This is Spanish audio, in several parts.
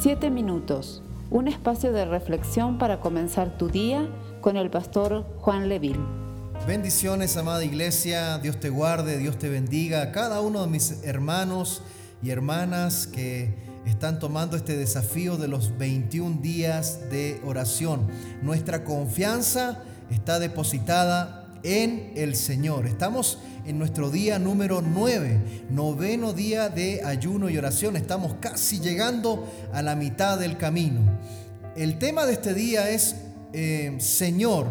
Siete minutos, un espacio de reflexión para comenzar tu día con el pastor Juan Leville. Bendiciones, amada iglesia, Dios te guarde, Dios te bendiga. A cada uno de mis hermanos y hermanas que están tomando este desafío de los 21 días de oración. Nuestra confianza está depositada en el Señor. Estamos en nuestro día número 9, noveno día de ayuno y oración. Estamos casi llegando a la mitad del camino. El tema de este día es, eh, Señor,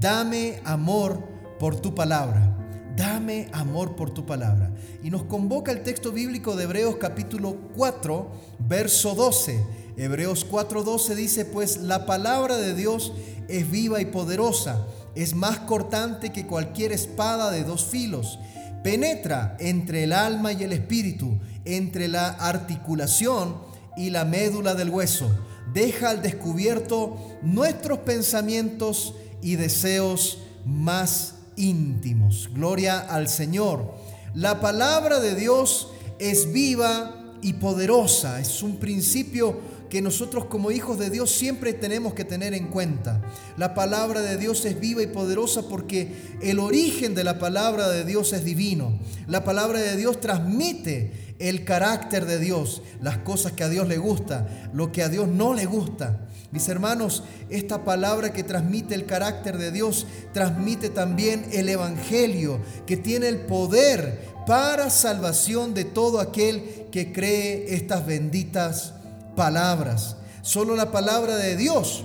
dame amor por tu palabra. Dame amor por tu palabra. Y nos convoca el texto bíblico de Hebreos capítulo 4, verso 12. Hebreos 4:12 dice, pues la palabra de Dios es viva y poderosa es más cortante que cualquier espada de dos filos. Penetra entre el alma y el espíritu, entre la articulación y la médula del hueso. Deja al descubierto nuestros pensamientos y deseos más íntimos. Gloria al Señor. La palabra de Dios es viva y poderosa. Es un principio que nosotros como hijos de Dios siempre tenemos que tener en cuenta. La palabra de Dios es viva y poderosa porque el origen de la palabra de Dios es divino. La palabra de Dios transmite el carácter de Dios, las cosas que a Dios le gusta, lo que a Dios no le gusta. Mis hermanos, esta palabra que transmite el carácter de Dios transmite también el Evangelio, que tiene el poder para salvación de todo aquel que cree estas benditas palabras. Solo la palabra de Dios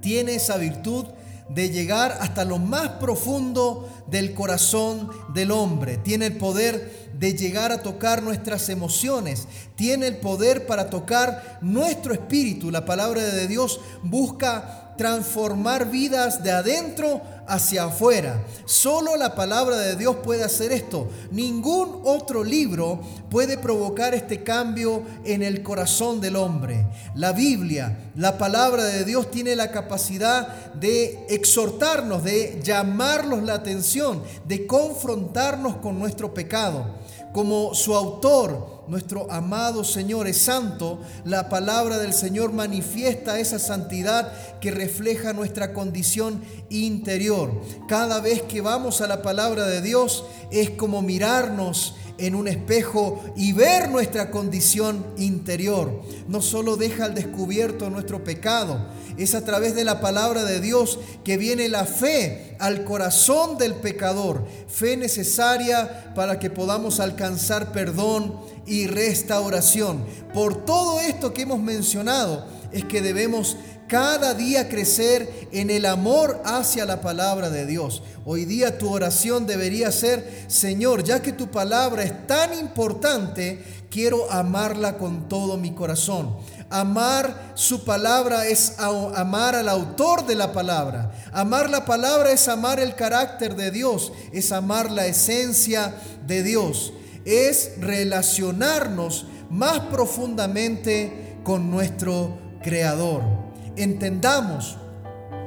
tiene esa virtud de llegar hasta lo más profundo del corazón del hombre. Tiene el poder de llegar a tocar nuestras emociones. Tiene el poder para tocar nuestro espíritu. La palabra de Dios busca transformar vidas de adentro hacia afuera. Solo la palabra de Dios puede hacer esto. Ningún otro libro puede provocar este cambio en el corazón del hombre. La Biblia, la palabra de Dios tiene la capacidad de exhortarnos, de llamarnos la atención, de confrontarnos con nuestro pecado. Como su autor, nuestro amado Señor es santo, la palabra del Señor manifiesta esa santidad que refleja nuestra condición interior. Cada vez que vamos a la palabra de Dios es como mirarnos en un espejo y ver nuestra condición interior. No solo deja al descubierto nuestro pecado, es a través de la palabra de Dios que viene la fe al corazón del pecador, fe necesaria para que podamos alcanzar perdón y restauración. Por todo esto que hemos mencionado, es que debemos cada día crecer en el amor hacia la palabra de Dios. Hoy día tu oración debería ser, Señor, ya que tu palabra es tan importante, quiero amarla con todo mi corazón. Amar su palabra es amar al autor de la palabra. Amar la palabra es amar el carácter de Dios, es amar la esencia de Dios, es relacionarnos más profundamente con nuestro Creador. Entendamos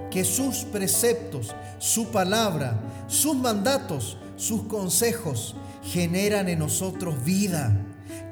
que sus preceptos, su palabra, sus mandatos, sus consejos generan en nosotros vida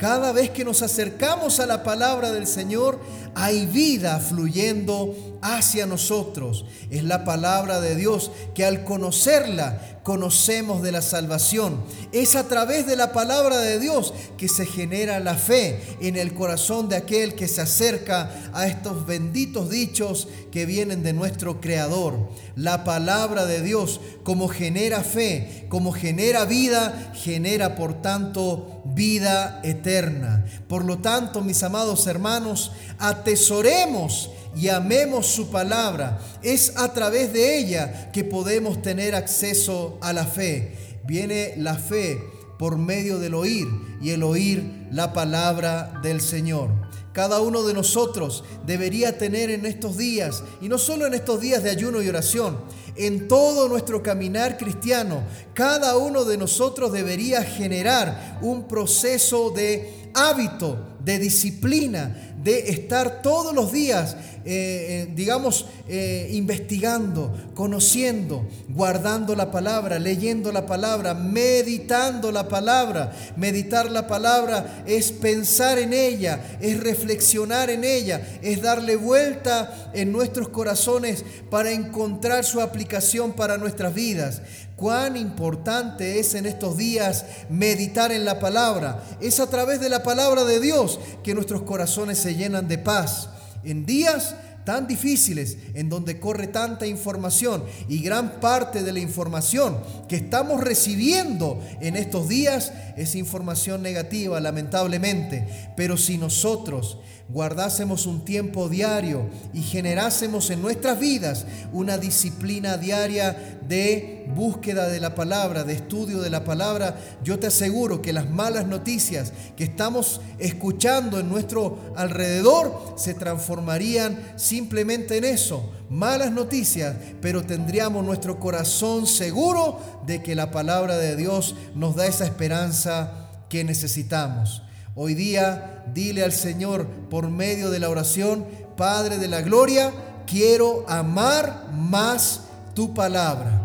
cada vez que nos acercamos a la palabra del Señor, hay vida fluyendo hacia nosotros. Es la palabra de Dios que al conocerla conocemos de la salvación. Es a través de la palabra de Dios que se genera la fe en el corazón de aquel que se acerca a estos benditos dichos que vienen de nuestro Creador. La palabra de Dios como genera fe, como genera vida, genera por tanto vida eterna. Por lo tanto, mis amados hermanos, atesoremos y amemos su palabra. Es a través de ella que podemos tener acceso a la fe. Viene la fe por medio del oír y el oír la palabra del Señor. Cada uno de nosotros debería tener en estos días, y no solo en estos días de ayuno y oración, en todo nuestro caminar cristiano, cada uno de nosotros debería generar un proceso de hábito, de disciplina, de estar todos los días, eh, eh, digamos, eh, investigando, conociendo, guardando la palabra, leyendo la palabra, meditando la palabra. Meditar la palabra es pensar en ella, es reflexionar en ella, es darle vuelta en nuestros corazones para encontrar su aplicación para nuestras vidas cuán importante es en estos días meditar en la palabra. Es a través de la palabra de Dios que nuestros corazones se llenan de paz. En días tan difíciles, en donde corre tanta información y gran parte de la información que estamos recibiendo en estos días es información negativa, lamentablemente. Pero si nosotros guardásemos un tiempo diario y generásemos en nuestras vidas una disciplina diaria de búsqueda de la palabra, de estudio de la palabra, yo te aseguro que las malas noticias que estamos escuchando en nuestro alrededor se transformarían simplemente en eso, malas noticias, pero tendríamos nuestro corazón seguro de que la palabra de Dios nos da esa esperanza que necesitamos. Hoy día dile al Señor por medio de la oración, Padre de la Gloria, quiero amar más tu palabra.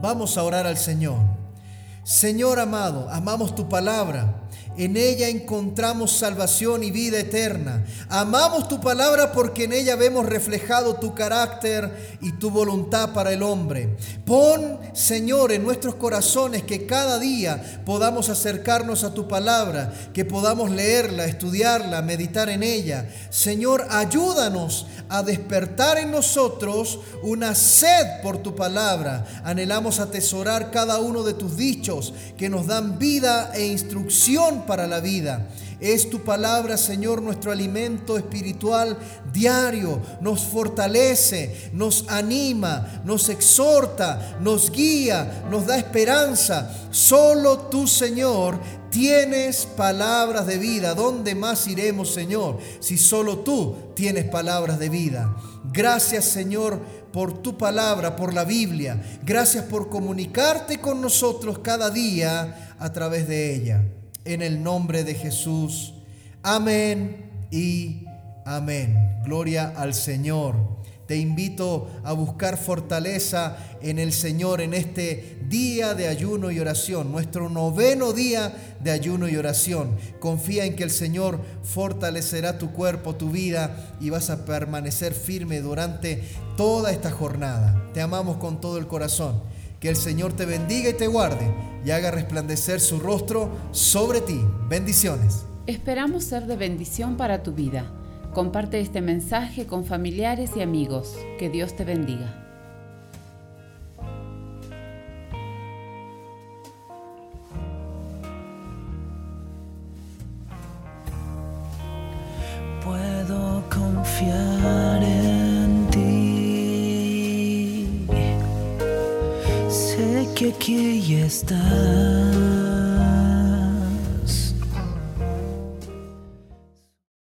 Vamos a orar al Señor. Señor amado, amamos tu palabra. En ella encontramos salvación y vida eterna. Amamos tu palabra porque en ella vemos reflejado tu carácter y tu voluntad para el hombre. Pon, Señor, en nuestros corazones que cada día podamos acercarnos a tu palabra, que podamos leerla, estudiarla, meditar en ella. Señor, ayúdanos a despertar en nosotros una sed por tu palabra. Anhelamos atesorar cada uno de tus dichos que nos dan vida e instrucción para la vida. Es tu palabra, Señor, nuestro alimento espiritual diario. Nos fortalece, nos anima, nos exhorta, nos guía, nos da esperanza. Solo tú, Señor, tienes palabras de vida. ¿Dónde más iremos, Señor, si solo tú tienes palabras de vida? Gracias, Señor, por tu palabra, por la Biblia. Gracias por comunicarte con nosotros cada día a través de ella en el nombre de Jesús. Amén y amén. Gloria al Señor. Te invito a buscar fortaleza en el Señor en este día de ayuno y oración, nuestro noveno día de ayuno y oración. Confía en que el Señor fortalecerá tu cuerpo, tu vida y vas a permanecer firme durante toda esta jornada. Te amamos con todo el corazón. Que el Señor te bendiga y te guarde y haga resplandecer su rostro sobre ti. Bendiciones. Esperamos ser de bendición para tu vida. Comparte este mensaje con familiares y amigos. Que Dios te bendiga. Puedo confiar que aquí ya está.